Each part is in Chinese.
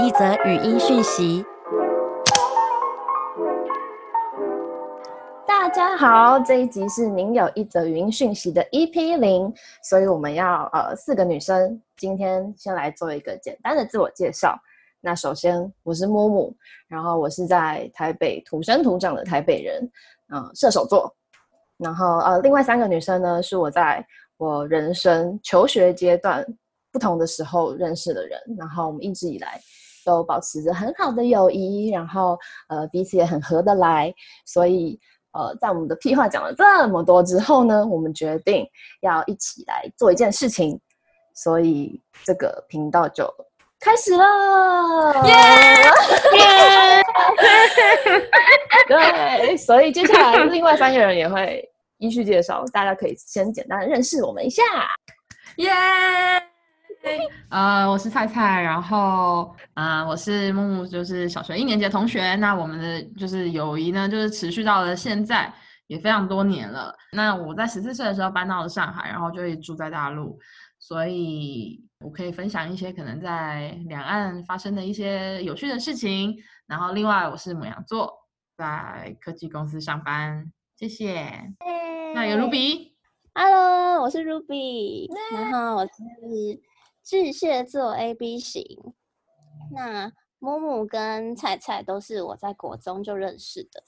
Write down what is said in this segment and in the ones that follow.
一则语音讯息。大家好，这一集是您有一则语音讯息的 EP 零，所以我们要呃四个女生，今天先来做一个简单的自我介绍。那首先我是木木，然后我是在台北土生土长的台北人，嗯，射手座。然后呃，另外三个女生呢，是我在我人生求学阶段不同的时候认识的人，然后我们一直以来都保持着很好的友谊，然后呃彼此也很合得来，所以。呃，在我们的屁话讲了这么多之后呢，我们决定要一起来做一件事情，所以这个频道就开始了。耶！对，所以接下来另外三个人也会依序介绍，大家可以先简单的认识我们一下。耶！呃，我是菜菜，然后啊，我是木木，就是小学一年级的同学。那我们的就是友谊呢，就是持续到了现在，也非常多年了。那我在十四岁的时候搬到了上海，然后就住在大陆，所以我可以分享一些可能在两岸发生的一些有趣的事情。然后另外，我是母羊座，在科技公司上班。谢谢。那有 Ruby，Hello，我是 Ruby，然后我是。巨蟹座 A B 型，那木木跟菜菜都是我在国中就认识的，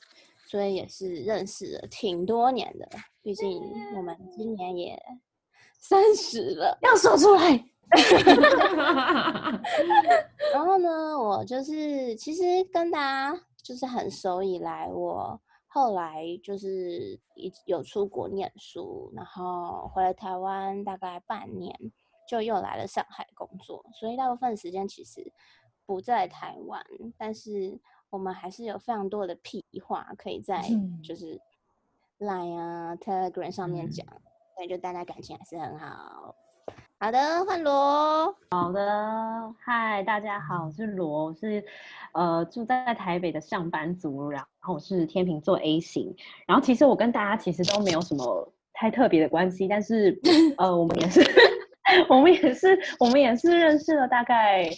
所以也是认识了挺多年的。毕竟我们今年也三十了，要说出来。然后呢，我就是其实跟大家就是很熟以来，我后来就是一有出国念书，然后回来台湾大概半年。就又来了上海工作，所以大部分时间其实不在台湾，但是我们还是有非常多的屁话可以在就是 Line 啊 Telegram 上面讲，所以就大家感情还是很好。好的，换罗。好的，嗨，大家好，我是罗，我是呃住在台北的上班族，然后我是天秤座 A 型，然后其实我跟大家其实都没有什么太特别的关系，但是 呃我们也是。我们也是，我们也是认识了大概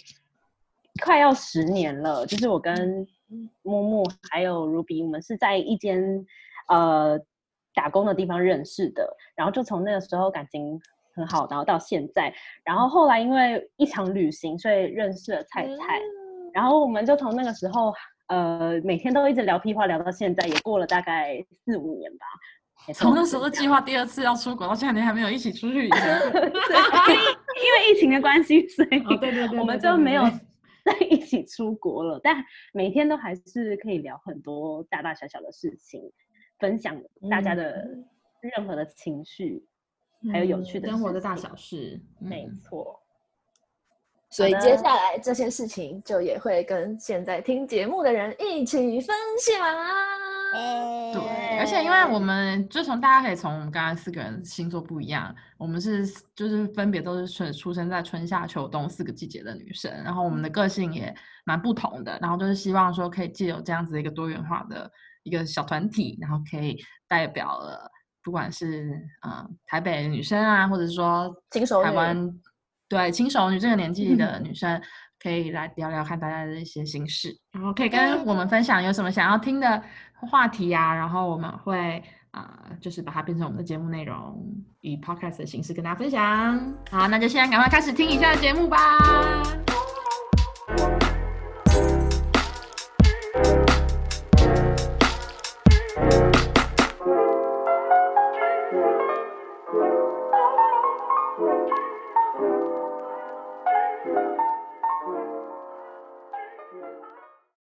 快要十年了。就是我跟木木还有 Ruby，我们是在一间呃打工的地方认识的。然后就从那个时候感情很好，然后到现在。然后后来因为一场旅行，所以认识了菜菜。然后我们就从那个时候呃每天都一直聊屁话，聊到现在，也过了大概四五年吧。从那时候计划第二次要出国到现在，你还没有一起出去。对，因为疫情的关系，所以对对对，我们就没有在 一起出国了。但每天都还是可以聊很多大大小小的事情，分享大家的任何的情绪，还有有趣的生活的大小事。没错。所以接下来这些事情就也会跟现在听节目的人一起分享。对，而且因为我们就从大家可以从我们刚刚四个人星座不一样，我们是就是分别都是出出生在春夏秋冬四个季节的女生，然后我们的个性也蛮不同的，然后就是希望说可以借有这样子一个多元化的一个小团体，然后可以代表了不管是啊台北女生啊，或者是说台湾对轻熟女这个年纪的女生。可以来聊聊看大家的一些心事，然后可以跟我们分享有什么想要听的话题呀，然后我们会啊，就是把它变成我们的节目内容，以 podcast 的形式跟大家分享。好，那就现在赶快开始听一下节目吧。